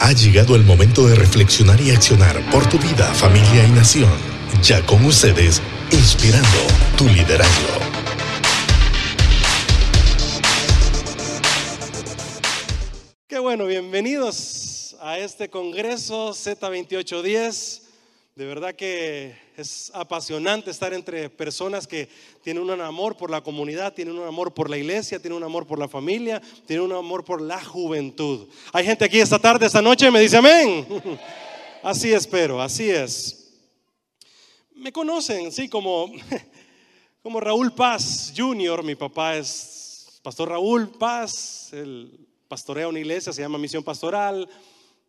Ha llegado el momento de reflexionar y accionar por tu vida, familia y nación. Ya con ustedes, inspirando tu liderazgo. Qué bueno, bienvenidos a este Congreso Z2810. De verdad que es apasionante estar entre personas que tienen un amor por la comunidad, tienen un amor por la iglesia, tienen un amor por la familia, tienen un amor por la juventud. Hay gente aquí esta tarde, esta noche, me dice amén. Así espero, así es. Me conocen, sí, como, como Raúl Paz Jr., mi papá es Pastor Raúl Paz, él pastorea una iglesia, se llama Misión Pastoral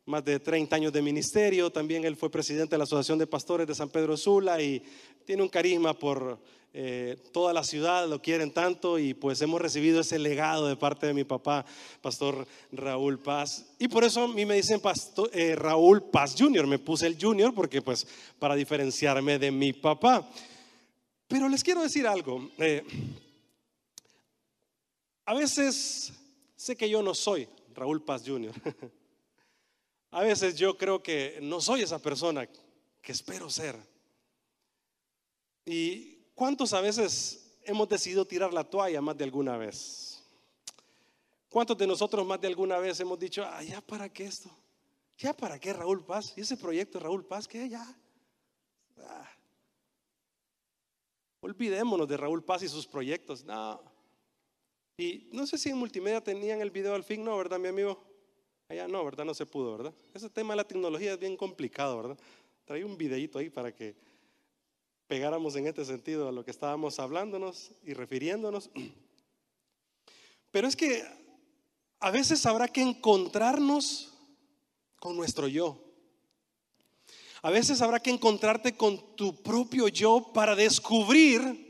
más de 30 años de ministerio. También él fue presidente de la Asociación de Pastores de San Pedro Sula y tiene un carisma por eh, toda la ciudad, lo quieren tanto y pues hemos recibido ese legado de parte de mi papá, Pastor Raúl Paz. Y por eso a mí me dicen Pastor, eh, Raúl Paz Jr., me puse el Junior porque pues para diferenciarme de mi papá. Pero les quiero decir algo. Eh, a veces sé que yo no soy Raúl Paz Jr. A veces yo creo que no soy esa persona que espero ser. ¿Y cuántos a veces hemos decidido tirar la toalla más de alguna vez? ¿Cuántos de nosotros más de alguna vez hemos dicho, ah, ya para qué esto? ¿Ya para qué Raúl Paz? ¿Y ese proyecto de Raúl Paz qué? Ya. Ah. Olvidémonos de Raúl Paz y sus proyectos. No. Y no sé si en multimedia tenían el video al fin, no, ¿verdad, mi amigo? Allá no, ¿verdad? No se pudo, ¿verdad? Ese tema de la tecnología es bien complicado, ¿verdad? Traí un videito ahí para que pegáramos en este sentido a lo que estábamos hablándonos y refiriéndonos. Pero es que a veces habrá que encontrarnos con nuestro yo. A veces habrá que encontrarte con tu propio yo para descubrir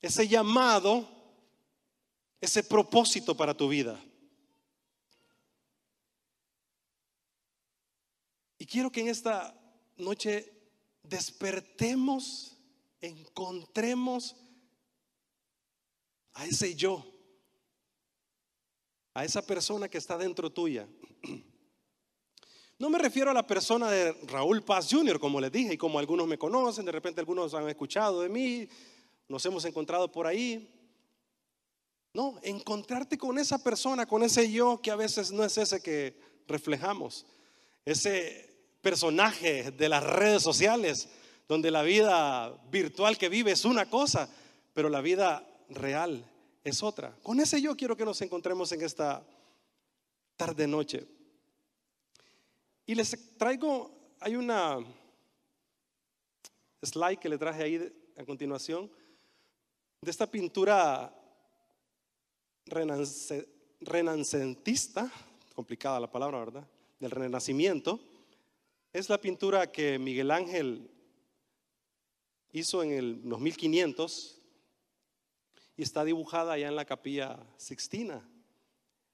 ese llamado, ese propósito para tu vida. Quiero que en esta noche despertemos, encontremos a ese yo, a esa persona que está dentro tuya. No me refiero a la persona de Raúl Paz Jr., como les dije, y como algunos me conocen, de repente algunos han escuchado de mí, nos hemos encontrado por ahí. No, encontrarte con esa persona, con ese yo que a veces no es ese que reflejamos, ese personaje de las redes sociales, donde la vida virtual que vive es una cosa, pero la vida real es otra. Con ese yo quiero que nos encontremos en esta tarde noche. Y les traigo, hay una slide que le traje ahí a continuación, de esta pintura renacentista, complicada la palabra, ¿verdad? Del renacimiento es la pintura que Miguel Ángel hizo en el, los 1500 y está dibujada allá en la capilla Sixtina,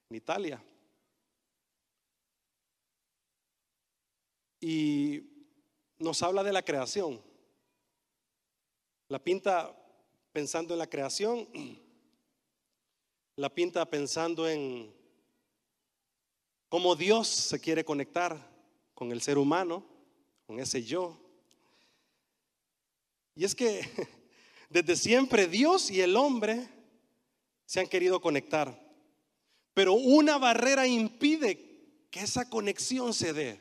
en Italia. Y nos habla de la creación. La pinta pensando en la creación, la pinta pensando en cómo Dios se quiere conectar con el ser humano, con ese yo. Y es que desde siempre Dios y el hombre se han querido conectar, pero una barrera impide que esa conexión se dé.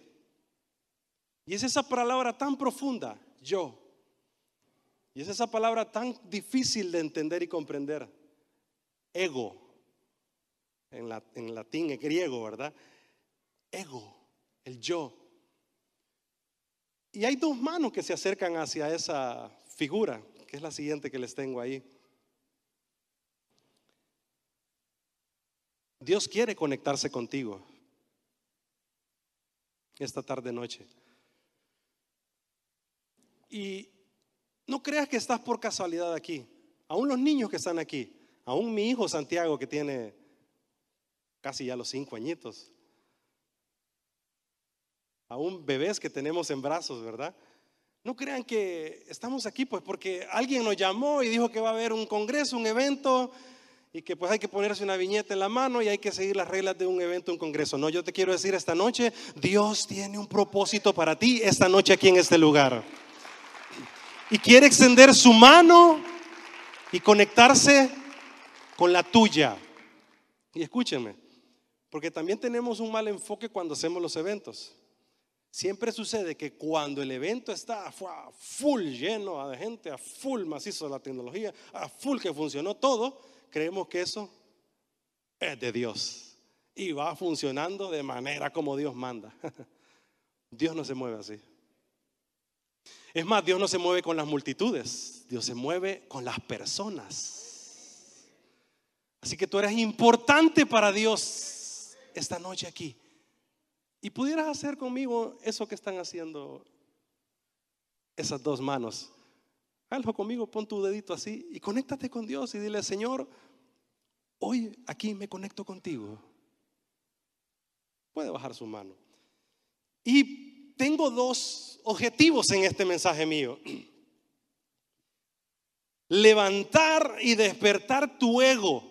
Y es esa palabra tan profunda, yo. Y es esa palabra tan difícil de entender y comprender, ego, en, en latín, en griego, ¿verdad? Ego, el yo. Y hay dos manos que se acercan hacia esa figura, que es la siguiente que les tengo ahí. Dios quiere conectarse contigo esta tarde noche. Y no creas que estás por casualidad aquí. Aún los niños que están aquí, aún mi hijo Santiago que tiene casi ya los cinco añitos, aún bebés que tenemos en brazos, ¿verdad? No crean que estamos aquí pues porque alguien nos llamó y dijo que va a haber un congreso, un evento y que pues hay que ponerse una viñeta en la mano y hay que seguir las reglas de un evento, un congreso. No, yo te quiero decir esta noche, Dios tiene un propósito para ti esta noche aquí en este lugar. Y quiere extender su mano y conectarse con la tuya. Y escúchenme, porque también tenemos un mal enfoque cuando hacemos los eventos. Siempre sucede que cuando el evento está full lleno de gente, a full macizo la tecnología, a full que funcionó todo, creemos que eso es de Dios y va funcionando de manera como Dios manda. Dios no se mueve así. Es más, Dios no se mueve con las multitudes, Dios se mueve con las personas. Así que tú eres importante para Dios esta noche aquí. Y pudieras hacer conmigo eso que están haciendo esas dos manos. Hazlo conmigo, pon tu dedito así y conéctate con Dios y dile, Señor, hoy aquí me conecto contigo. Puede bajar su mano. Y tengo dos objetivos en este mensaje mío. Levantar y despertar tu ego.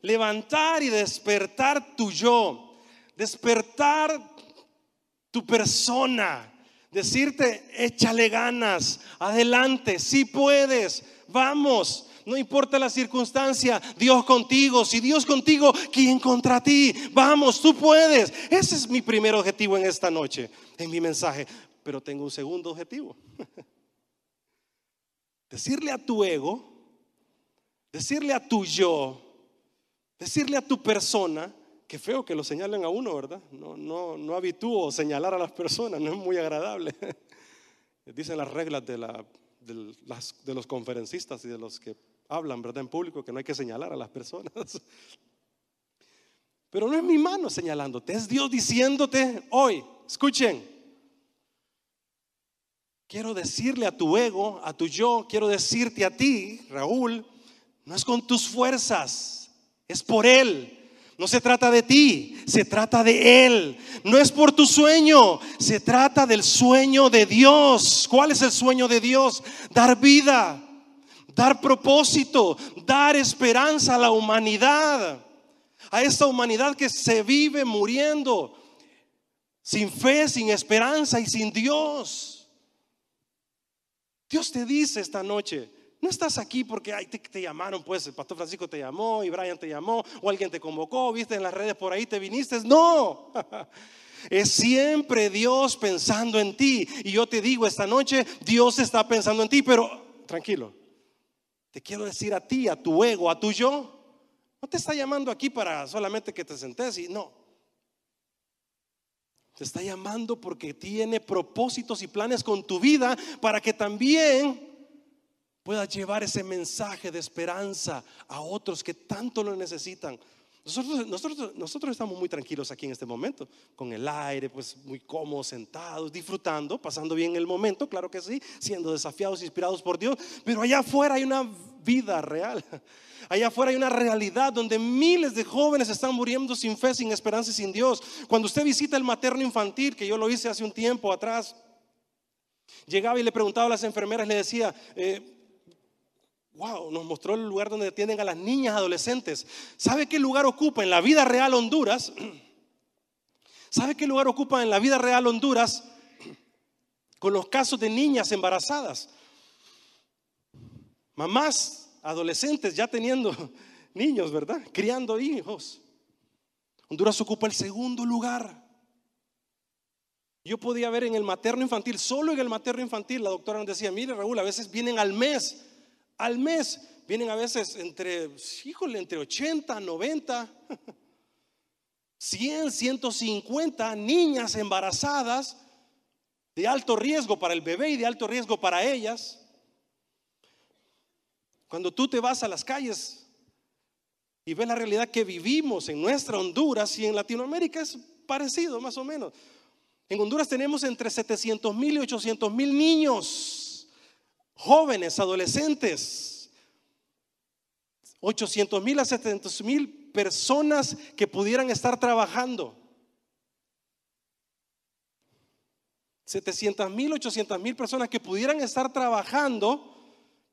Levantar y despertar tu yo. Despertar tu persona. Decirte, échale ganas, adelante, si puedes, vamos. No importa la circunstancia, Dios contigo. Si Dios contigo, ¿quién contra ti? Vamos, tú puedes. Ese es mi primer objetivo en esta noche, en mi mensaje. Pero tengo un segundo objetivo. Decirle a tu ego, decirle a tu yo, decirle a tu persona, que feo que lo señalen a uno, ¿verdad? No, no, no habitúo señalar a las personas, no es muy agradable. Dicen las reglas de, la, de, de los conferencistas y de los que hablan, ¿verdad? En público, que no hay que señalar a las personas. Pero no es mi mano señalándote, es Dios diciéndote hoy, escuchen, quiero decirle a tu ego, a tu yo, quiero decirte a ti, Raúl, no es con tus fuerzas, es por Él. No se trata de ti, se trata de Él. No es por tu sueño, se trata del sueño de Dios. ¿Cuál es el sueño de Dios? Dar vida dar propósito, dar esperanza a la humanidad, a esta humanidad que se vive muriendo sin fe, sin esperanza y sin Dios. Dios te dice esta noche, no estás aquí porque te, te, llamaron, pues el pastor Francisco te llamó y Brian te llamó o alguien te convocó, viste en las redes por ahí, te viniste. No, es siempre Dios pensando en ti. Y yo te digo esta noche, Dios está pensando en ti, pero tranquilo, te quiero decir a ti, a tu ego, a tu yo. No te está llamando aquí para solamente que te sentes y no. Te está llamando porque tiene propósitos y planes con tu vida para que también puedas llevar ese mensaje de esperanza a otros que tanto lo necesitan. Nosotros, nosotros, nosotros estamos muy tranquilos aquí en este momento, con el aire, pues muy cómodos, sentados, disfrutando, pasando bien el momento, claro que sí, siendo desafiados, inspirados por Dios, pero allá afuera hay una vida real. Allá afuera hay una realidad donde miles de jóvenes están muriendo sin fe, sin esperanza y sin Dios. Cuando usted visita el materno infantil, que yo lo hice hace un tiempo atrás, llegaba y le preguntaba a las enfermeras, le decía, eh, Wow, nos mostró el lugar donde atienden a las niñas adolescentes. ¿Sabe qué lugar ocupa en la vida real Honduras? ¿Sabe qué lugar ocupa en la vida real Honduras con los casos de niñas embarazadas? Mamás adolescentes ya teniendo niños, ¿verdad? Criando hijos. Honduras ocupa el segundo lugar. Yo podía ver en el materno infantil, solo en el materno infantil, la doctora nos decía, mire Raúl, a veces vienen al mes al mes. Vienen a veces entre, híjole, entre 80, 90, 100, 150 niñas embarazadas de alto riesgo para el bebé y de alto riesgo para ellas. Cuando tú te vas a las calles y ves la realidad que vivimos en nuestra Honduras y en Latinoamérica es parecido más o menos. En Honduras tenemos entre 700 mil y 800 mil niños jóvenes, adolescentes, 800 mil a 700 mil personas que pudieran estar trabajando. 700 mil, 800 mil personas que pudieran estar trabajando,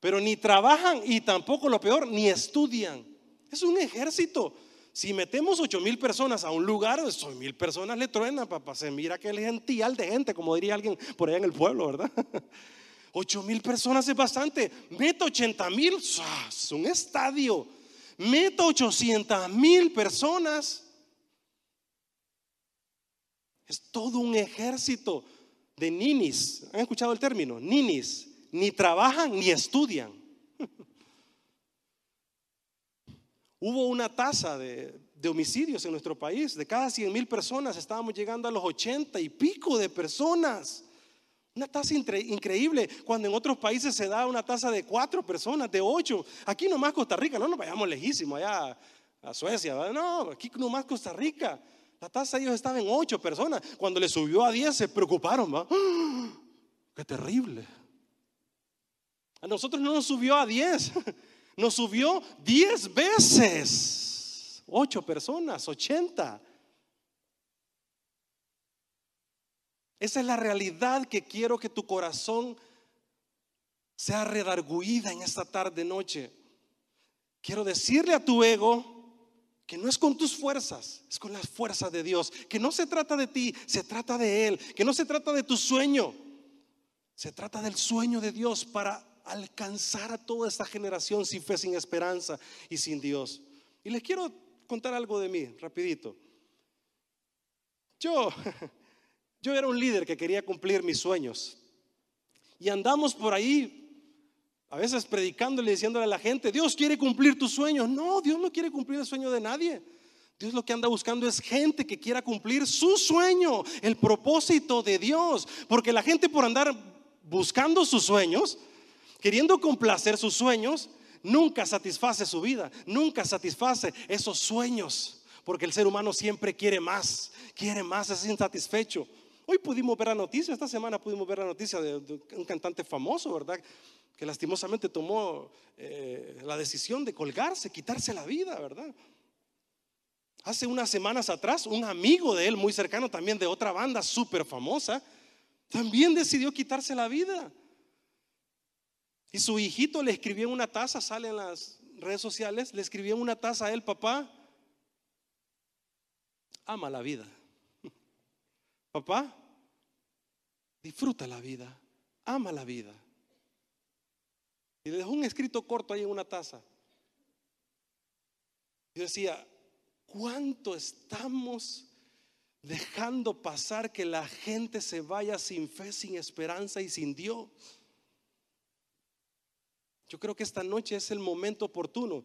pero ni trabajan y tampoco lo peor, ni estudian. Es un ejército. Si metemos ocho mil personas a un lugar, ocho mil personas le truenan, papá. Se mira que el gential de gente, como diría alguien por allá en el pueblo, ¿verdad? Ocho mil personas es bastante. Meta ochenta mil, es un estadio. Meta ochocientas mil personas. Es todo un ejército de ninis. ¿Han escuchado el término? Ninis. Ni trabajan ni estudian. Hubo una tasa de, homicidios en nuestro país. De cada 100 mil personas estábamos llegando a los 80 y pico de personas. Una tasa increíble, cuando en otros países se da una tasa de cuatro personas, de ocho. Aquí nomás Costa Rica, no nos vayamos lejísimo allá a Suecia, no, aquí nomás Costa Rica. La tasa ellos estaba en ocho personas. Cuando le subió a 10 se preocuparon. ¡Ah! ¡Qué terrible! A nosotros no nos subió a 10, nos subió 10 veces. Ocho personas, 80. Esa es la realidad que quiero que tu corazón sea redarguida en esta tarde noche. Quiero decirle a tu ego que no es con tus fuerzas, es con las fuerzas de Dios, que no se trata de ti, se trata de Él, que no se trata de tu sueño, se trata del sueño de Dios para alcanzar a toda esta generación sin fe, sin esperanza y sin Dios. Y les quiero contar algo de mí, rapidito. Yo, yo era un líder que quería cumplir mis sueños. Y andamos por ahí, a veces predicándole, diciéndole a la gente, Dios quiere cumplir tus sueños. No, Dios no quiere cumplir el sueño de nadie. Dios lo que anda buscando es gente que quiera cumplir su sueño, el propósito de Dios. Porque la gente por andar buscando sus sueños, queriendo complacer sus sueños, nunca satisface su vida, nunca satisface esos sueños, porque el ser humano siempre quiere más, quiere más, es insatisfecho. Hoy pudimos ver la noticia, esta semana pudimos ver la noticia de, un cantante famoso, ¿verdad? Que lastimosamente tomó eh, la decisión de colgarse, quitarse la vida, ¿verdad? Hace unas semanas atrás, un amigo de él, muy cercano también de otra banda súper famosa, también decidió quitarse la vida. Y su hijito le escribió en una taza, sale en las redes sociales, le escribió en una taza a él, papá, ama la vida. Papá, disfruta la vida, ama la vida. Y le dejó un escrito corto ahí en una taza. Yo decía, ¿cuánto estamos dejando pasar que la gente se vaya sin fe, sin esperanza y sin Dios? Yo creo que esta noche es el momento oportuno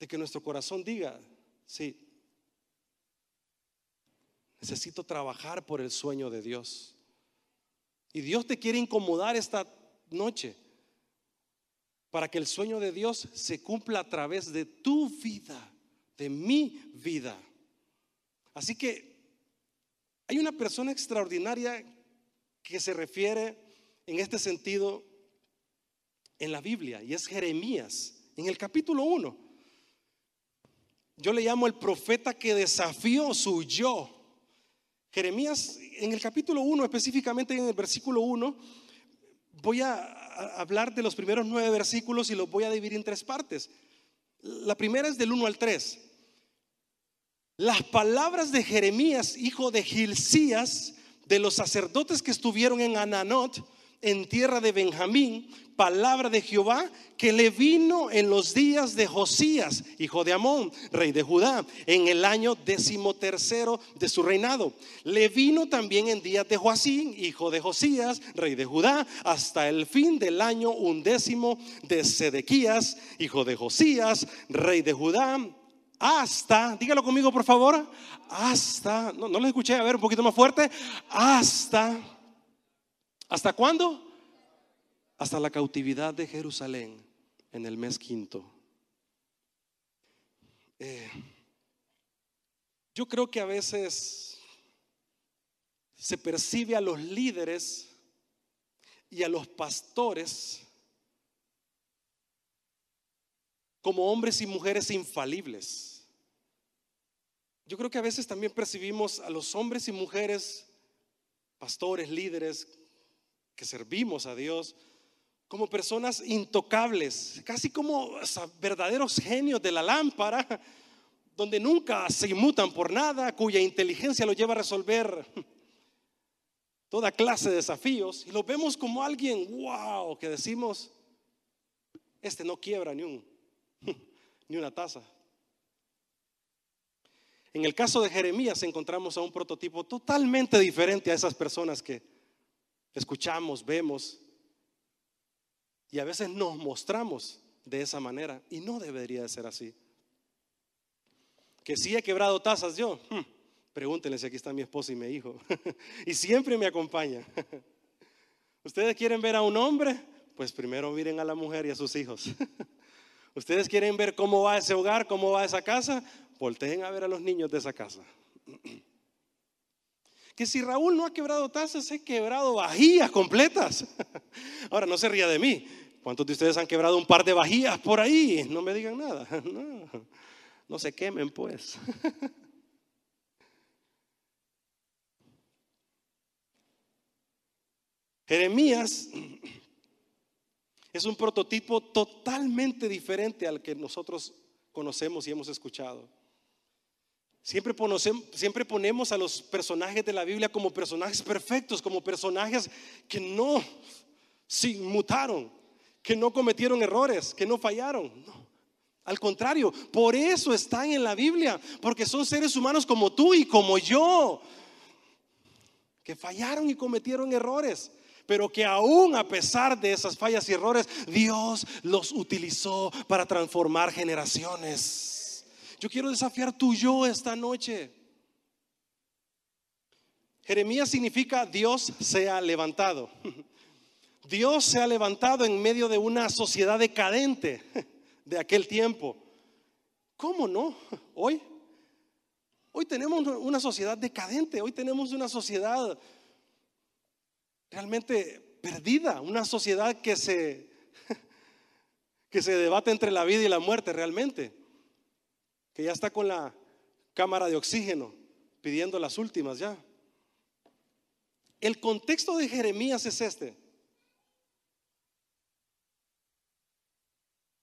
de que nuestro corazón diga, sí, necesito trabajar por el sueño de Dios. Y Dios te quiere incomodar esta noche para que el sueño de Dios se cumpla a través de tu vida, de mi vida. Así que hay una persona extraordinaria que se refiere en este sentido en la Biblia y es Jeremías, en el capítulo 1. Yo le llamo el profeta que desafió su yo. Jeremías, en el capítulo 1, específicamente en el versículo 1, voy a hablar de los primeros nueve versículos y los voy a dividir en tres partes. La primera es del 1 al 3. Las palabras de Jeremías, hijo de Gilcías, de los sacerdotes que estuvieron en Ananot, en tierra de Benjamín, palabra de Jehová que le vino en los días de Josías, hijo de Amón, rey de Judá, en el año decimotercero de su reinado. Le vino también en días de Joacín, hijo de Josías, rey de Judá, hasta el fin del año undécimo de Sedequías, hijo de Josías, rey de Judá, hasta, dígalo conmigo por favor, hasta, no, no lo escuché, a ver un poquito más fuerte, hasta ¿Hasta cuándo? Hasta la cautividad de Jerusalén en el mes quinto. Eh, yo creo que a veces se percibe a los líderes y a los pastores como hombres y mujeres infalibles. Yo creo que a veces también percibimos a los hombres y mujeres, pastores, líderes, que servimos a Dios como personas intocables, casi como verdaderos genios de la lámpara, donde nunca se inmutan por nada, cuya inteligencia lo lleva a resolver toda clase de desafíos. Y lo vemos como alguien, wow, que decimos, este no quiebra ni, un, ni una taza. En el caso de Jeremías encontramos a un prototipo totalmente diferente a esas personas que escuchamos, vemos y a veces nos mostramos de esa manera y no debería de ser así. Que si he quebrado tazas yo, hmm, pregúntenle si aquí está mi esposa y mi hijo. y siempre me acompaña. ¿Ustedes quieren ver a un hombre? Pues primero miren a la mujer y a sus hijos. ¿Ustedes quieren ver cómo va ese hogar, cómo va esa casa? Volteen a ver a los niños de esa casa. Que si Raúl no ha quebrado tazas, he quebrado vajillas completas. Ahora no se ría de mí. ¿Cuántos de ustedes han quebrado un par de vajillas por ahí? No me digan nada. No, no se quemen pues. Jeremías es un prototipo totalmente diferente al que nosotros conocemos y hemos escuchado. Siempre, ponemos a los personajes de la Biblia como personajes perfectos, como personajes que no se inmutaron, que no cometieron errores, que no fallaron. No. Al contrario, por eso están en la Biblia, porque son seres humanos como tú y como yo, que fallaron y cometieron errores, pero que aún a pesar de esas fallas y errores, Dios los utilizó para transformar generaciones. Yo quiero desafiar tu yo esta noche. Jeremías significa Dios se ha levantado. Dios se ha levantado en medio de una sociedad decadente de aquel tiempo. ¿Cómo no? Hoy, hoy tenemos una sociedad decadente, hoy tenemos una sociedad realmente perdida, una sociedad que se, que se debate entre la vida y la muerte realmente que ya está con la cámara de oxígeno pidiendo las últimas ya. El contexto de Jeremías es este.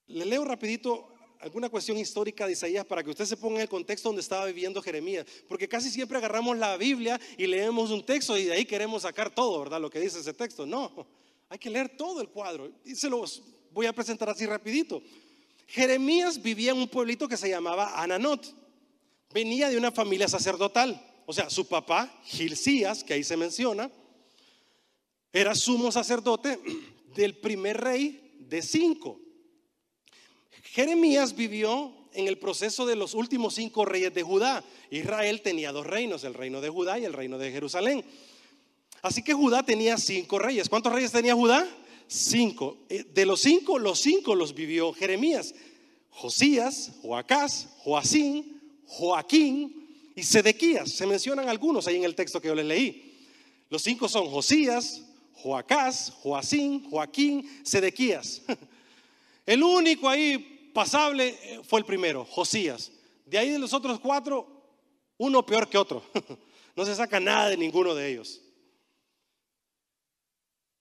Le leo rapidito alguna cuestión histórica de Isaías para que usted se ponga en el contexto donde estaba viviendo Jeremías, porque casi siempre agarramos la Biblia y leemos un texto y de ahí queremos sacar todo, ¿verdad? Lo que dice ese texto. No, hay que leer todo el cuadro y se los voy a presentar así rapidito. Jeremías vivía en un pueblito que se llamaba Ananot. Venía de una familia sacerdotal. O sea, su papá, Gilcías, que ahí se menciona, era sumo sacerdote del primer rey de cinco. Jeremías vivió en el proceso de los últimos cinco reyes de Judá. Israel tenía dos reinos, el reino de Judá y el reino de Jerusalén. Así que Judá tenía cinco reyes. ¿Cuántos reyes tenía Judá? Cinco. Eh, de los cinco, los cinco los vivió Jeremías. Josías, Joacás, Joacín, Joaquín y Sedequías. Se mencionan algunos ahí en el texto que yo les leí. Los cinco son Josías, Joacás, Joacín, Joaquín, Sedequías. El único ahí pasable eh, fue el primero, Josías. De ahí de los otros cuatro, uno peor que otro. No se saca nada de ninguno de ellos.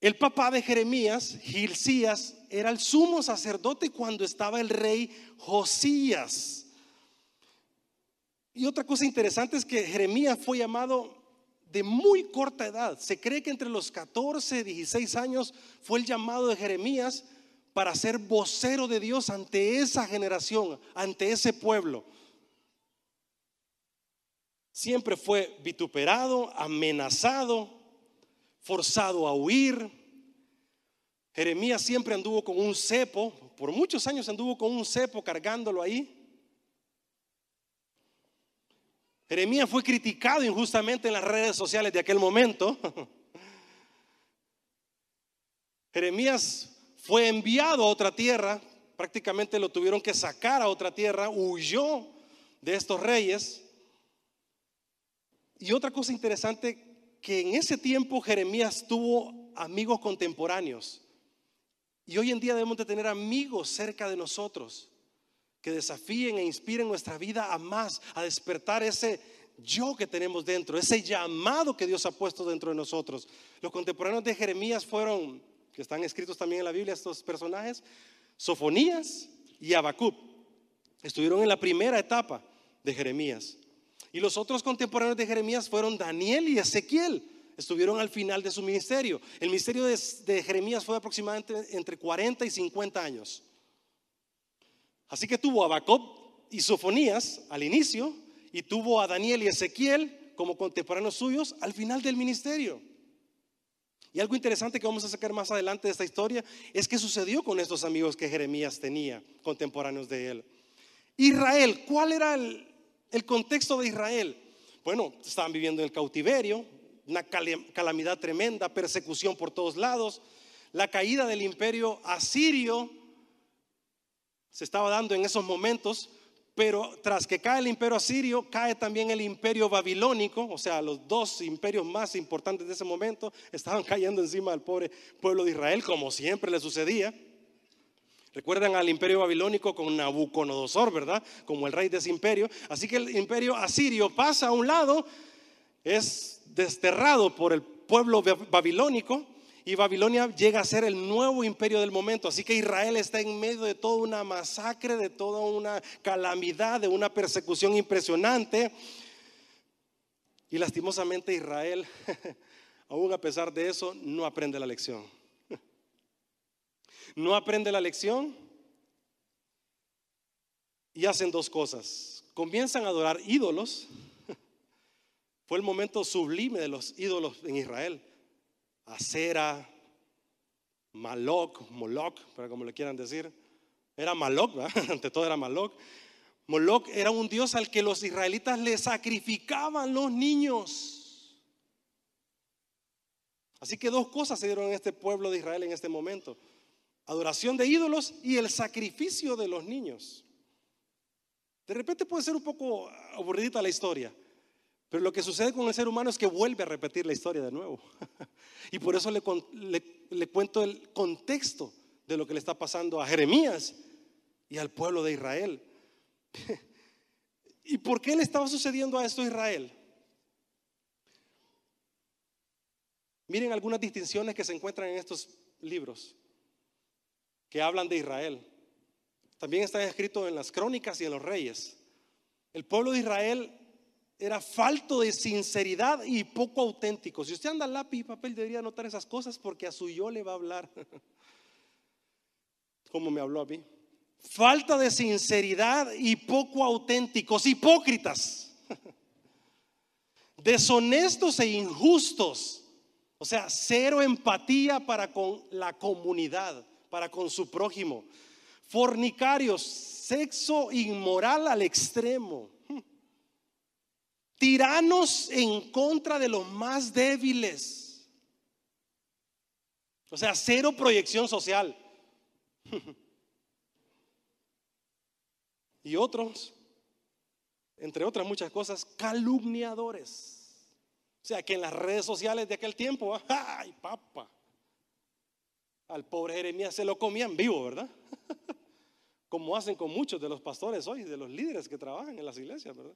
El papá de Jeremías, Gilcías, era el sumo sacerdote cuando estaba el rey Josías. Y otra cosa interesante es que Jeremías fue llamado de muy corta edad. Se cree que entre los 14 y 16 años fue el llamado de Jeremías para ser vocero de Dios ante esa generación, ante ese pueblo. Siempre fue vituperado, amenazado, forzado a huir. Jeremías siempre anduvo con un cepo, por muchos años anduvo con un cepo cargándolo ahí. Jeremías fue criticado injustamente en las redes sociales de aquel momento. Jeremías fue enviado a otra tierra, prácticamente lo tuvieron que sacar a otra tierra, huyó de estos reyes. Y otra cosa interesante que en ese tiempo Jeremías tuvo amigos contemporáneos. Y hoy en día debemos de tener amigos cerca de nosotros que desafíen e inspiren nuestra vida a más, a despertar ese yo que tenemos dentro, ese llamado que Dios ha puesto dentro de nosotros. Los contemporáneos de Jeremías fueron que están escritos también en la Biblia, estos personajes, Sofonías y Abacub, estuvieron en la primera etapa de Jeremías. Y los otros contemporáneos de Jeremías fueron Daniel y Ezequiel. Estuvieron al final de su ministerio. El ministerio de, Jeremías fue aproximadamente entre 40 y 50 años. Así que tuvo a Habacuc y Sofonías al inicio y tuvo a Daniel y Ezequiel como contemporáneos suyos al final del ministerio. Y algo interesante que vamos a sacar más adelante de esta historia es que sucedió con estos amigos que Jeremías tenía, contemporáneos de él. Israel, ¿cuál era el, el contexto de Israel. Bueno, estaban viviendo en el cautiverio, una calamidad tremenda, persecución por todos lados. La caída del imperio asirio se estaba dando en esos momentos, pero tras que cae el imperio asirio, cae también el imperio babilónico, o sea, los dos imperios más importantes de ese momento estaban cayendo encima del pobre pueblo de Israel, como siempre le sucedía. Recuerdan al imperio babilónico con Nabucodonosor, ¿verdad? Como el rey de ese imperio. Así que el imperio asirio pasa a un lado, es desterrado por el pueblo babilónico y Babilonia llega a ser el nuevo imperio del momento. Así que Israel está en medio de toda una masacre, de toda una calamidad, de una persecución impresionante. Y lastimosamente Israel, aún a pesar de eso, no aprende la lección no aprende la lección y hacen dos cosas. Comienzan a adorar ídolos. Fue el momento sublime de los ídolos en Israel. Acera, Maloc, Moloch, para como le quieran decir. Era Maloc, ante todo era Maloc. Moloch era un dios al que los israelitas le sacrificaban los niños. Así que dos cosas se dieron en este pueblo de Israel en este momento adoración de ídolos y el sacrificio de los niños. De repente puede ser un poco aburridita la historia, pero lo que sucede con el ser humano es que vuelve a repetir la historia de nuevo. y por eso le, le, cuento el contexto de lo que le está pasando a Jeremías y al pueblo de Israel. ¿Y por qué le estaba sucediendo a esto a Israel? Miren algunas distinciones que se encuentran en estos libros que hablan de Israel. También están escritos en las crónicas y en los reyes. El pueblo de Israel era falto de sinceridad y poco auténtico. Si usted anda lápiz y papel, debería notar esas cosas porque a su yo le va a hablar. Como me habló a mí. Falta de sinceridad y poco auténticos, hipócritas, deshonestos e injustos. O sea, cero empatía para con la comunidad para con su prójimo. Fornicarios, sexo inmoral al extremo. Tiranos en contra de los más débiles. O sea, cero proyección social. Y otros, entre otras muchas cosas, calumniadores. O sea, que en las redes sociales de aquel tiempo, ¡ay, papa! Al pobre Jeremías se lo comían vivo, ¿verdad? Como hacen con muchos de los pastores hoy, de los líderes que trabajan en las iglesias, ¿verdad?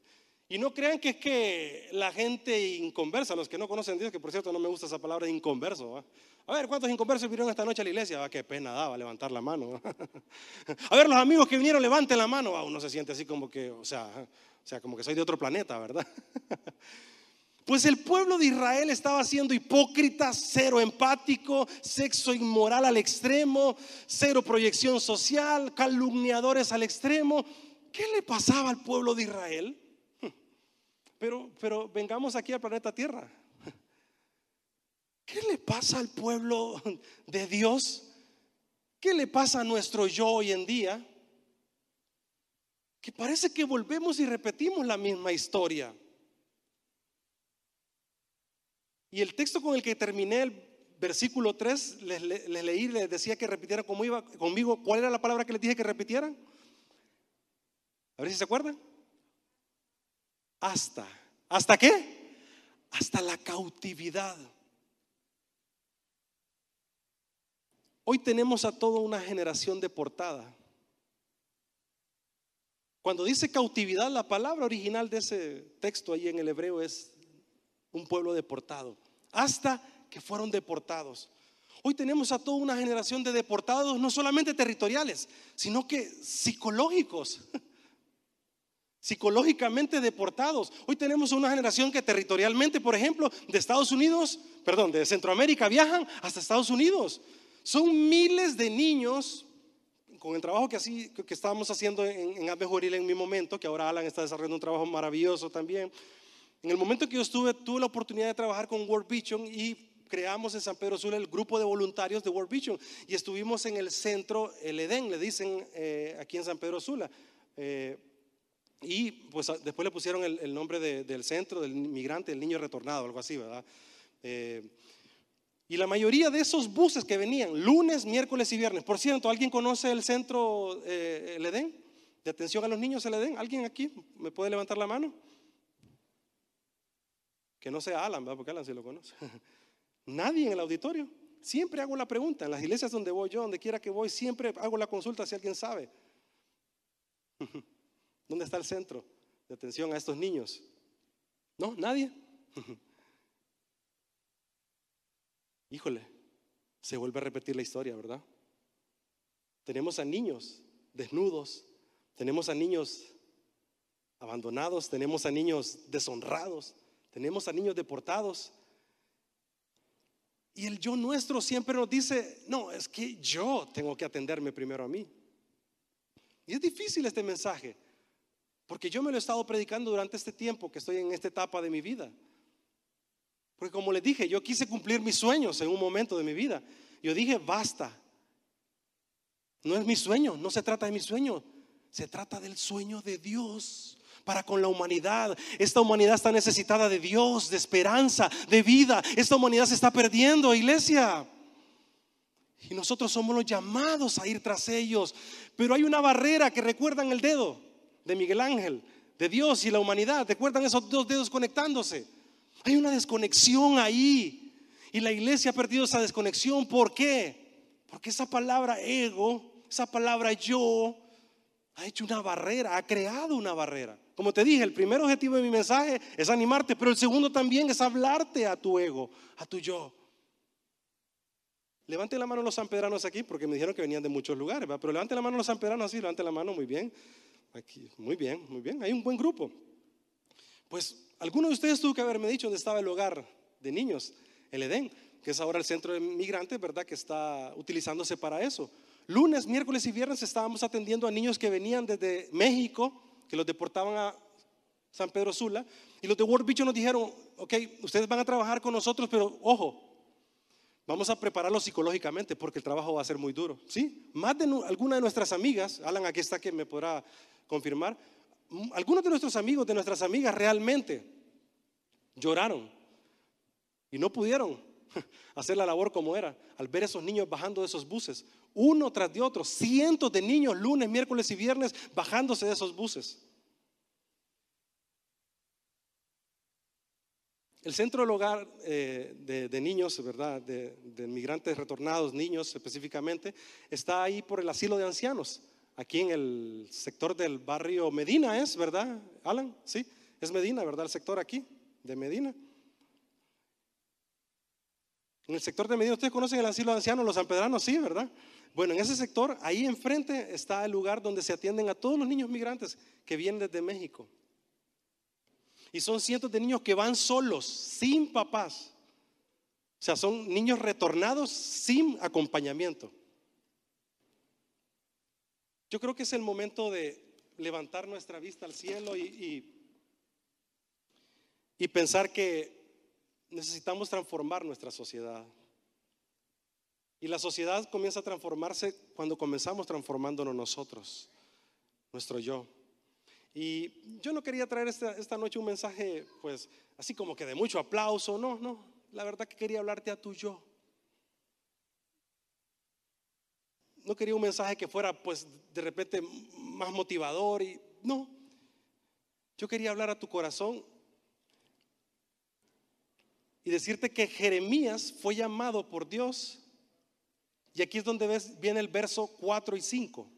Y no crean que es que la gente inconversa, los que no conocen Dios, que por cierto no me gusta esa palabra inconverso. A ver, ¿cuántos inconversos vinieron esta noche a la iglesia? Ah, qué pena daba levantar la mano. a ver, los amigos que vinieron, levanten la mano. uno se siente así como que, o sea, o sea, como que soy de otro planeta, ¿verdad? Pues el pueblo de Israel estaba siendo hipócrita, cero empático, sexo inmoral al extremo, cero proyección social, calumniadores al extremo. ¿Qué le pasaba al pueblo de Israel? Pero, pero vengamos aquí al planeta Tierra. ¿Qué le pasa al pueblo de Dios? ¿Qué le pasa a nuestro yo hoy en día? Que parece que volvemos y repetimos la misma historia. Y el texto con el que terminé el versículo 3, les, leí, les decía que repitieran iba, conmigo. ¿Cuál era la palabra que les dije que repitieran? A ver si se acuerdan. Hasta. ¿Hasta qué? Hasta la cautividad. Hoy tenemos a toda una generación deportada. Cuando dice cautividad, la palabra original de ese texto ahí en el hebreo es un pueblo deportado hasta que fueron deportados. Hoy tenemos a toda una generación de deportados, no solamente territoriales, sino que psicológicos. Psicológicamente deportados. Hoy tenemos una generación que territorialmente, por ejemplo, de Estados Unidos, perdón, de Centroamérica viajan hasta Estados Unidos. Son miles de niños con el trabajo que, así, que estábamos haciendo en, en en mi momento, que ahora Alan está desarrollando un trabajo maravilloso también. En el momento que yo estuve, tuve la oportunidad de trabajar con World Vision y creamos en San Pedro Sula el grupo de voluntarios de World Vision y estuvimos en el centro, el Edén, le dicen eh, aquí en San Pedro Sula. Eh, y pues después le pusieron el, nombre del centro, del migrante, el niño retornado, algo así, ¿verdad? Eh, y la mayoría de esos buses que venían lunes, miércoles y viernes, por cierto, ¿alguien conoce el centro El Edén? De atención a los niños, el Edén. ¿Alguien aquí me puede levantar la mano? Que no sea Alan, ¿verdad? Porque Alan sí lo conoce. Nadie en el auditorio. Siempre hago la pregunta. En las iglesias donde voy yo, donde quiera que voy, siempre hago la consulta si alguien sabe. ¿Dónde está el centro de atención a estos niños? No, nadie. Híjole, se vuelve a repetir la historia, ¿verdad? Tenemos a niños desnudos, tenemos a niños abandonados, tenemos a niños deshonrados, tenemos a niños deportados. Y el yo nuestro siempre nos dice, no, es que yo tengo que atenderme primero a mí. Y es difícil este mensaje, porque yo me lo he estado predicando durante este tiempo que estoy en esta etapa de mi vida. Porque como les dije, yo quise cumplir mis sueños en un momento de mi vida. Yo dije, basta. No es mi sueño, no se trata de mi sueño, se trata del sueño de Dios para con la humanidad. Esta humanidad está necesitada de Dios, de esperanza, de vida. Esta humanidad se está perdiendo, iglesia. Y nosotros somos los llamados a ir tras ellos. Pero hay una barrera que recuerdan el dedo de Miguel Ángel, de Dios y la humanidad. ¿Recuerdan esos dos dedos conectándose? Hay una desconexión ahí. Y la iglesia ha perdido esa desconexión. ¿Por qué? Porque esa palabra ego, esa palabra yo, ha hecho una barrera, ha creado una barrera. Como te dije, el primer objetivo de mi mensaje es animarte, pero el segundo también es hablarte a tu ego, a tu yo. Levanten la mano los sanpedranos aquí, porque me dijeron que venían de muchos lugares, pero levanten la mano los sanpedranos así, levanten la mano, muy bien. Aquí, muy bien, muy bien, hay un buen grupo. Pues alguno de ustedes tuvo que haberme dicho dónde estaba el hogar de niños, el Edén, que es ahora el centro de migrantes, ¿verdad? Que está utilizándose para eso. Lunes, miércoles y viernes estábamos atendiendo a niños que venían desde México, que los deportaban a San Pedro Sula, y los de World Beach nos dijeron, ok, ustedes van a trabajar con nosotros, pero ojo, vamos a prepararlos psicológicamente porque el trabajo va a ser muy duro. ¿Sí? Más de alguna de nuestras amigas, Alan aquí está que me podrá confirmar, algunos de nuestros amigos, de nuestras amigas realmente lloraron y no pudieron hacer la labor como era al ver esos niños bajando de esos buses, uno tras de otro, cientos de niños lunes, miércoles y viernes bajándose de esos buses. El centro del hogar eh, de, niños, ¿verdad? De, de, migrantes retornados, niños específicamente, está ahí por el asilo de ancianos, aquí en el sector del barrio Medina, ¿es verdad, Alan? Sí, es Medina, ¿verdad? El sector aquí de Medina. En el sector de Medina, ustedes conocen el asilo de ancianos, los sanpedranos, sí, ¿verdad? Bueno, en ese sector, ahí enfrente está el lugar donde se atienden a todos los niños migrantes que vienen desde México. Y son cientos de niños que van solos, sin papás. O sea, son niños retornados sin acompañamiento. Yo creo que es el momento de levantar nuestra vista al cielo y, y, y pensar que necesitamos transformar nuestra sociedad. Y la sociedad comienza a transformarse cuando comenzamos transformándonos nosotros, nuestro yo. Y yo no quería traer esta, noche un mensaje, pues, así como que de mucho aplauso, no, no, la verdad que quería hablarte a tu yo. No quería un mensaje que fuera, pues, de repente más motivador y no. Yo quería hablar a tu corazón y decirte que Jeremías fue llamado por Dios. Y aquí es donde ves, viene el verso 4 y 5.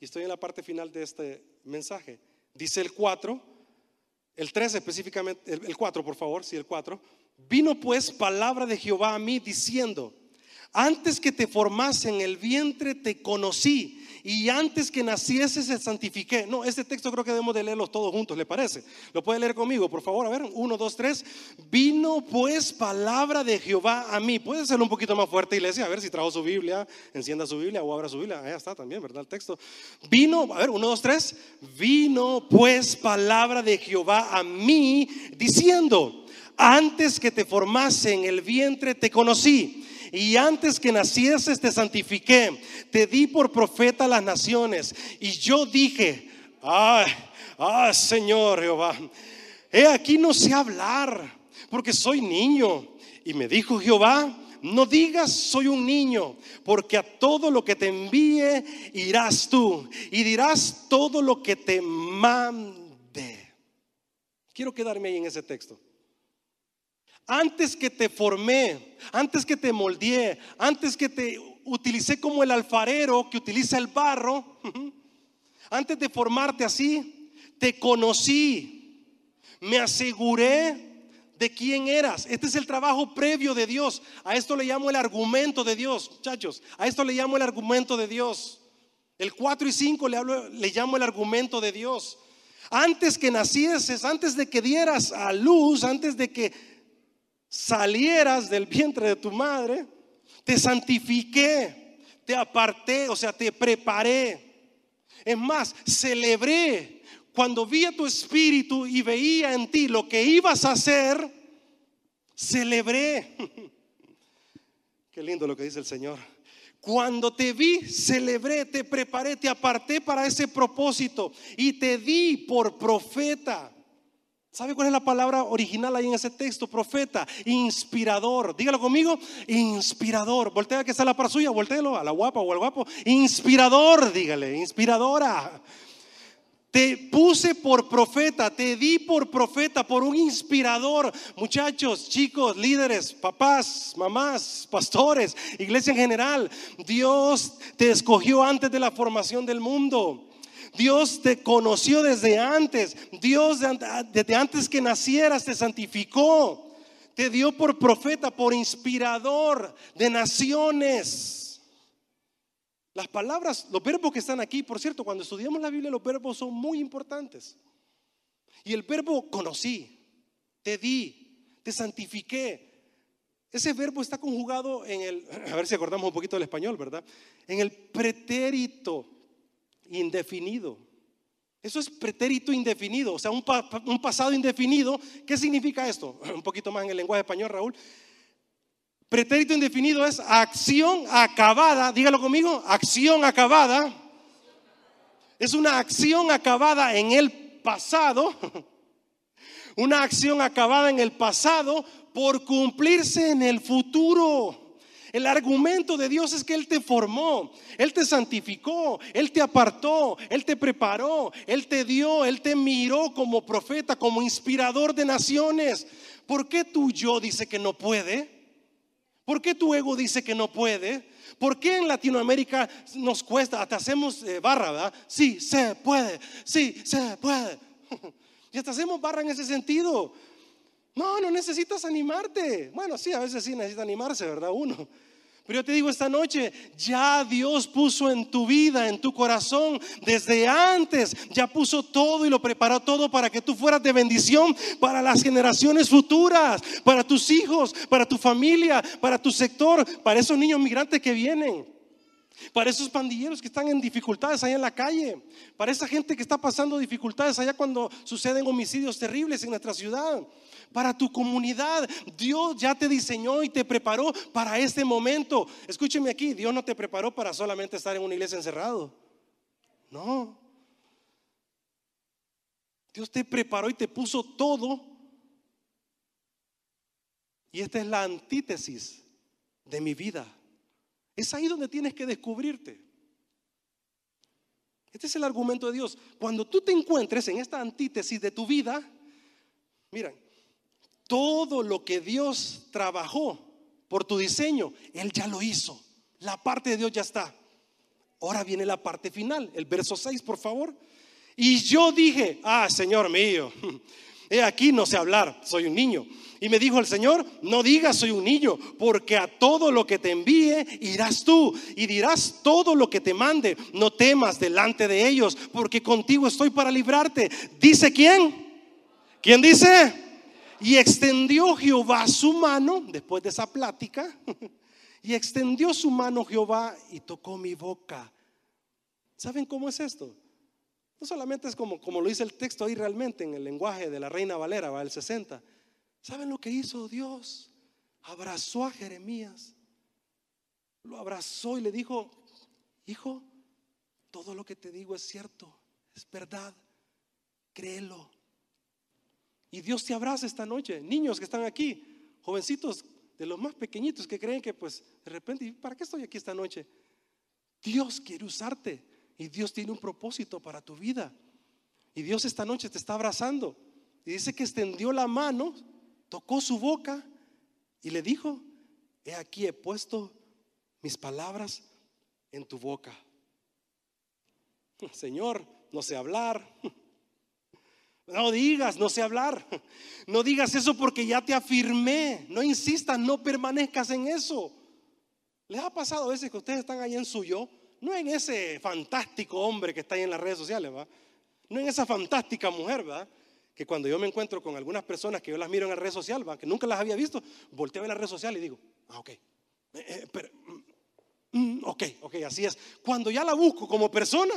Y estoy en la parte final de este mensaje. Dice el 4, El 3 específicamente, el, 4 por favor, sí, el 4. Vino pues palabra de Jehová a mí diciendo, antes que te formase en el vientre te conocí y antes que naciese se santifiqué. No, este texto creo que debemos de leerlo todos juntos, ¿le parece? Lo puede leer conmigo, por favor, a ver, uno, dos, tres. Vino pues palabra de Jehová a mí. Puede ser un poquito más fuerte, iglesia, a ver si trajo su Biblia, encienda su Biblia o abra su Biblia. Ahí está también, ¿verdad? El texto. Vino, a ver, uno, dos, tres. Vino pues palabra de Jehová a mí diciendo, antes que te formase en el vientre te conocí y antes que nacieses te santifiqué, te di por profeta a las naciones. Y yo dije, ay, ay Señor Jehová, he aquí no sé hablar, porque soy niño. Y me dijo Jehová, no digas soy un niño, porque a todo lo que te envíe irás tú y dirás todo lo que te mande. Quiero quedarme ahí en ese texto. Antes que te formé, antes que te moldeé, antes que te utilicé como el alfarero que utiliza el barro, antes de formarte así, te conocí, me aseguré de quién eras. Este es el trabajo previo de Dios. A esto le llamo el argumento de Dios, muchachos. A esto le llamo el argumento de Dios. El 4 y 5 le, llamo el argumento de Dios. Antes que nacieses, antes de que dieras a luz, antes de que salieras del vientre de tu madre, te santifiqué, te aparté, o sea, te preparé. Es más, celebré cuando vi a tu espíritu y veía en ti lo que ibas a hacer, celebré. Qué lindo lo que dice el Señor. Cuando te vi, celebré, te preparé, te aparté para ese propósito y te di por profeta. ¿Sabe cuál es la palabra original ahí en ese texto? Profeta, inspirador. Dígalo conmigo, inspirador. Voltea que está la para suya, volteelo a la guapa o al guapo. Inspirador, dígale, inspiradora. Te puse por profeta, te di por profeta, por un inspirador. Muchachos, chicos, líderes, papás, mamás, pastores, iglesia en general. Dios te escogió antes de la formación del mundo. Dios te conoció desde antes. Dios desde antes que nacieras te santificó. Te dio por profeta, por inspirador de naciones. Las palabras, los verbos que están aquí, por cierto, cuando estudiamos la Biblia los verbos son muy importantes. Y el verbo conocí, te di, te santifiqué. Ese verbo está conjugado en el, a ver si acordamos un poquito del español, ¿verdad? En el pretérito indefinido. Eso es pretérito indefinido, o sea, un, pasado indefinido. ¿Qué significa esto? Un poquito más en el lenguaje español, Raúl. Pretérito indefinido es acción acabada, dígalo conmigo, acción acabada. Es una acción acabada en el pasado, una acción acabada en el pasado por cumplirse en el futuro. El argumento de Dios es que Él te formó, Él te santificó, Él te apartó, Él te preparó, Él te dio, Él te miró como profeta, como inspirador de naciones. ¿Por qué tu yo dice que no puede? ¿Por qué tu ego dice que no puede? ¿Por qué en Latinoamérica nos cuesta, hasta hacemos eh, barra, ¿verdad? Sí, se puede, sí, se puede. y hasta hacemos barra en ese sentido. No, no necesitas animarte. Bueno, sí, a veces sí necesita animarse, ¿verdad? Uno. Pero yo te digo esta noche, ya Dios puso en tu vida, en tu corazón, desde antes, ya puso todo y lo preparó todo para que tú fueras de bendición para las generaciones futuras, para tus hijos, para tu familia, para tu sector, para esos niños migrantes que vienen. Para esos pandilleros que están en dificultades allá en la calle. Para esa gente que está pasando dificultades allá cuando suceden homicidios terribles en nuestra ciudad para tu comunidad. Dios ya te diseñó y te preparó para este momento. Escúcheme aquí, Dios no te preparó para solamente estar en una iglesia encerrado. No. Dios te preparó y te puso todo. Y esta es la antítesis de mi vida. Es ahí donde tienes que descubrirte. Este es el argumento de Dios. Cuando tú te encuentres en esta antítesis de tu vida, miren, todo lo que Dios trabajó por tu diseño, Él ya lo hizo. La parte de Dios ya está. Ahora viene la parte final, el verso 6, por favor. Y yo dije, ah, Señor mío, he aquí no sé hablar, soy un niño. Y me dijo el Señor, no digas soy un niño, porque a todo lo que te envíe irás tú y dirás todo lo que te mande. No temas delante de ellos, porque contigo estoy para librarte. ¿Dice quién? ¿Quién dice? Y extendió Jehová su mano, después de esa plática, y extendió su mano Jehová y tocó mi boca. ¿Saben cómo es esto? No solamente es como, como lo dice el texto ahí realmente en el lenguaje de la Reina Valera, va el 60. ¿Saben lo que hizo Dios? Abrazó a Jeremías. Lo abrazó y le dijo, hijo, todo lo que te digo es cierto, es verdad, créelo. Y Dios te abraza esta noche. Niños que están aquí, jovencitos de los más pequeñitos que creen que pues de repente, ¿para qué estoy aquí esta noche? Dios quiere usarte. Y Dios tiene un propósito para tu vida. Y Dios esta noche te está abrazando. Y dice que extendió la mano, tocó su boca y le dijo, he aquí he puesto mis palabras en tu boca. Señor, no sé hablar. No digas, no sé hablar. No digas eso porque ya te afirmé. No insistas, no permanezcas en eso. ¿Les ha pasado a veces que ustedes están ahí en suyo no en ese fantástico hombre que está ahí en las redes sociales, ¿va? No en esa fantástica mujer, ¿va? Que cuando yo me encuentro con algunas personas que yo las miro en la red social. Que nunca las había visto, volteo ver la red social y digo, ah, ok, eh, eh, mm, mm, ok, ok, así es. Cuando ya la busco como persona,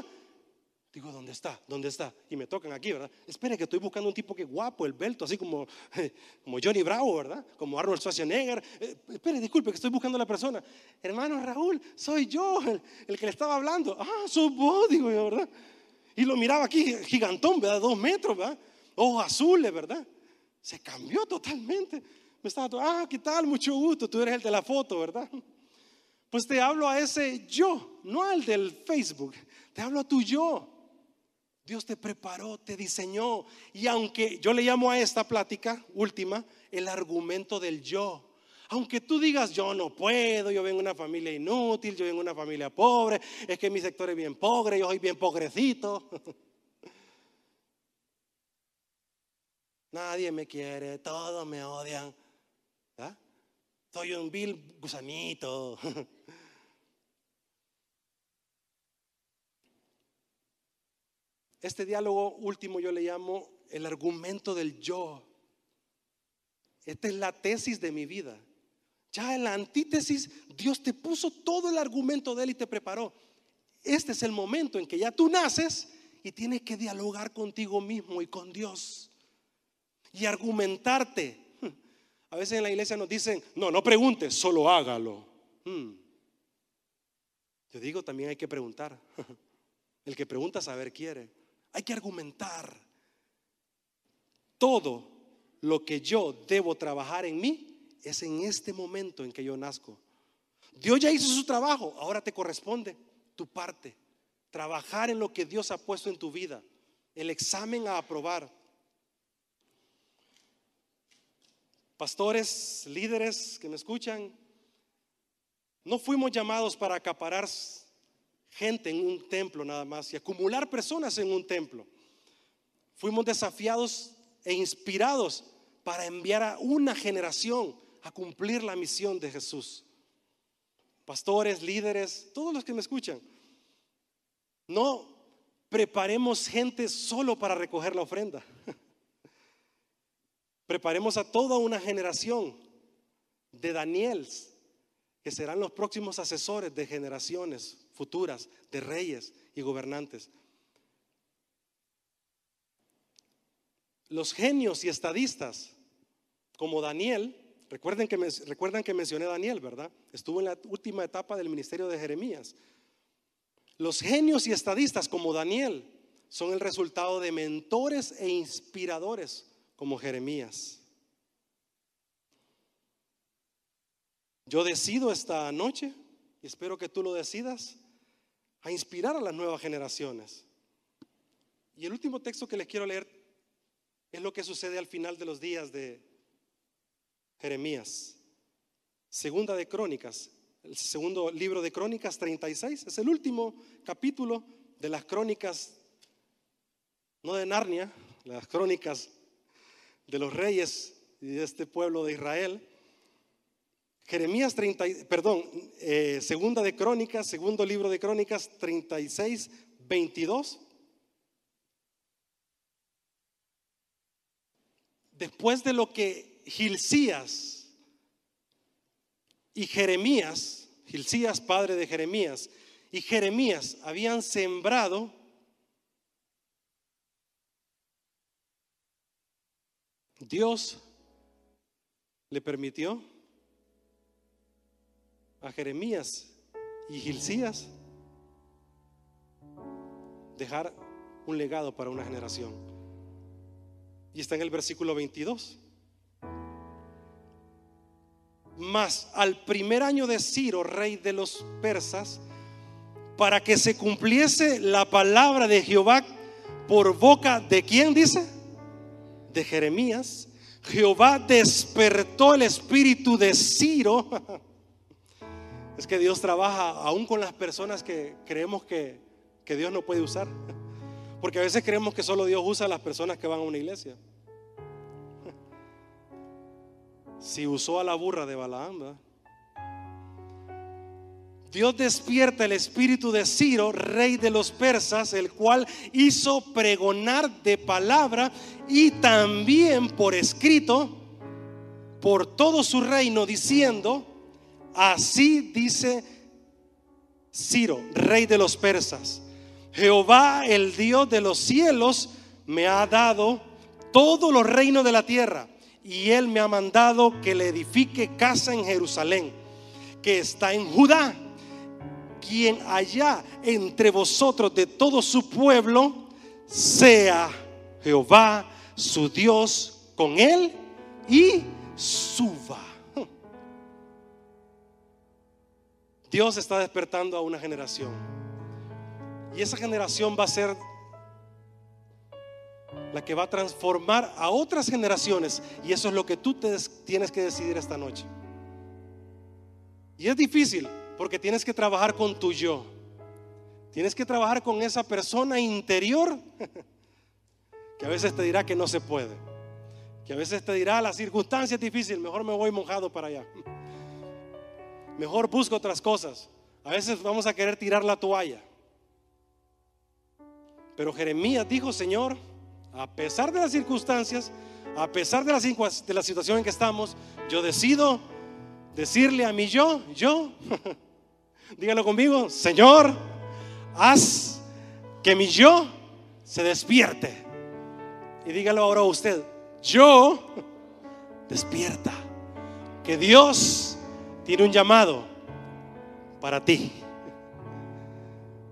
Digo, ¿dónde está? ¿Dónde está? Y me tocan aquí, ¿verdad? Espere que estoy buscando un tipo que guapo, el belto, así como, como Johnny Bravo, ¿verdad? Como Arnold Schwarzenegger. Eh, espere, disculpe que estoy buscando a la persona. Hermano Raúl, soy yo, el, que le estaba hablando. Ah, sos vos, digo yo, ¿verdad? Y lo miraba aquí, gigantón, ¿verdad? Dos metros, ¿verdad? Ojos azules, ¿verdad? Se cambió totalmente. Me estaba, ah, ¿qué tal? Mucho gusto, tú eres el de la foto, ¿verdad? Pues te hablo a ese yo, no al del Facebook. Te hablo a tu yo. Dios te preparó, te diseñó. Y aunque yo le llamo a esta plática última el argumento del yo. Aunque tú digas, yo no puedo, yo vengo de una familia inútil, yo vengo de una familia pobre, es que mi sector es bien pobre, yo soy bien pobrecito. Nadie me quiere, todos me odian. ¿Ah? Soy un vil gusanito. Este diálogo último yo le llamo el argumento del yo. Esta es la tesis de mi vida. Ya en la antítesis, Dios te puso todo el argumento de Él y te preparó. Este es el momento en que ya tú naces y tienes que dialogar contigo mismo y con Dios. Y argumentarte. A veces en la iglesia nos dicen, no, no preguntes, solo hágalo. Hmm. Yo digo, también hay que preguntar. El que pregunta saber quiere. Hay que argumentar. Todo lo que yo debo trabajar en mí es en este momento en que yo nazco. Dios ya hizo su trabajo, ahora te corresponde tu parte. Trabajar en lo que Dios ha puesto en tu vida. El examen a aprobar. Pastores, líderes que me escuchan, no fuimos llamados para acaparar gente en un templo nada más y acumular personas en un templo. Fuimos desafiados e inspirados para enviar a una generación a cumplir la misión de Jesús. Pastores, líderes, todos los que me escuchan, no preparemos gente solo para recoger la ofrenda. Preparemos a toda una generación de Daniels que serán los próximos asesores de generaciones futuras de reyes y gobernantes. Los genios y estadistas, como Daniel, recuerden que, recuerdan que mencioné a Daniel, ¿verdad? Estuvo en la última etapa del ministerio de Jeremías. Los genios y estadistas, como Daniel, son el resultado de mentores e inspiradores, como Jeremías. Yo decido esta noche, y espero que tú lo decidas, a inspirar a las nuevas generaciones. Y el último texto que les quiero leer es lo que sucede al final de los días de Jeremías. Segunda de Crónicas, el segundo libro de Crónicas 36, es el último capítulo de las crónicas, no de Narnia, las crónicas de los reyes de este pueblo de Israel. Jeremías 30, perdón, eh, segunda de Crónicas, segundo libro de Crónicas 36, 22. Después de lo que Gilcías y Jeremías, Gilcías padre de Jeremías, y Jeremías habían sembrado, Dios le permitió a Jeremías y Gilcías dejar un legado para una generación. Y está en el versículo 22. Mas al primer año de Ciro, rey de los persas, para que se cumpliese la palabra de Jehová por boca de quién dice? De Jeremías. Jehová despertó el espíritu de Ciro. Es que Dios trabaja aún con las personas que creemos que, que Dios no puede usar. Porque a veces creemos que solo Dios usa a las personas que van a una iglesia. Si usó a la burra de Balaam, Dios despierta el espíritu de Ciro, rey de los persas, el cual hizo pregonar de palabra y también por escrito por todo su reino, diciendo, así dice Ciro, rey de los persas, Jehová, el Dios de los cielos, me ha dado todos los reinos de la tierra y él me ha mandado que le edifique casa en Jerusalén, que está en Judá quien allá entre vosotros de todo su pueblo sea Jehová su Dios con él y suba. Dios está despertando a una generación. Y esa generación va a ser la que va a transformar a otras generaciones. Y eso es lo que tú tienes que decidir esta noche. Y es difícil, porque tienes que trabajar con tu yo. Tienes que trabajar con esa persona interior que a veces te dirá que no se puede. Que a veces te dirá la circunstancia es difícil, mejor me voy mojado para allá. Mejor busco otras cosas. A veces vamos a querer tirar la toalla. Pero Jeremías dijo, Señor, a pesar de las circunstancias, a pesar de de la situación en que estamos, yo decido decirle a mi yo, yo, Dígalo conmigo, Señor, haz que mi yo se despierte. Y dígalo ahora a usted, yo despierta. Que Dios tiene un llamado para ti.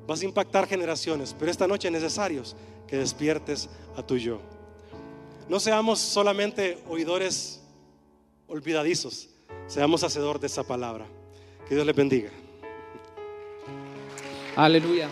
Vas a impactar generaciones, pero esta noche es necesario que despiertes a tu yo. No seamos solamente oidores olvidadizos, seamos hacedor de esa palabra. Que Dios les bendiga. Hallelujah.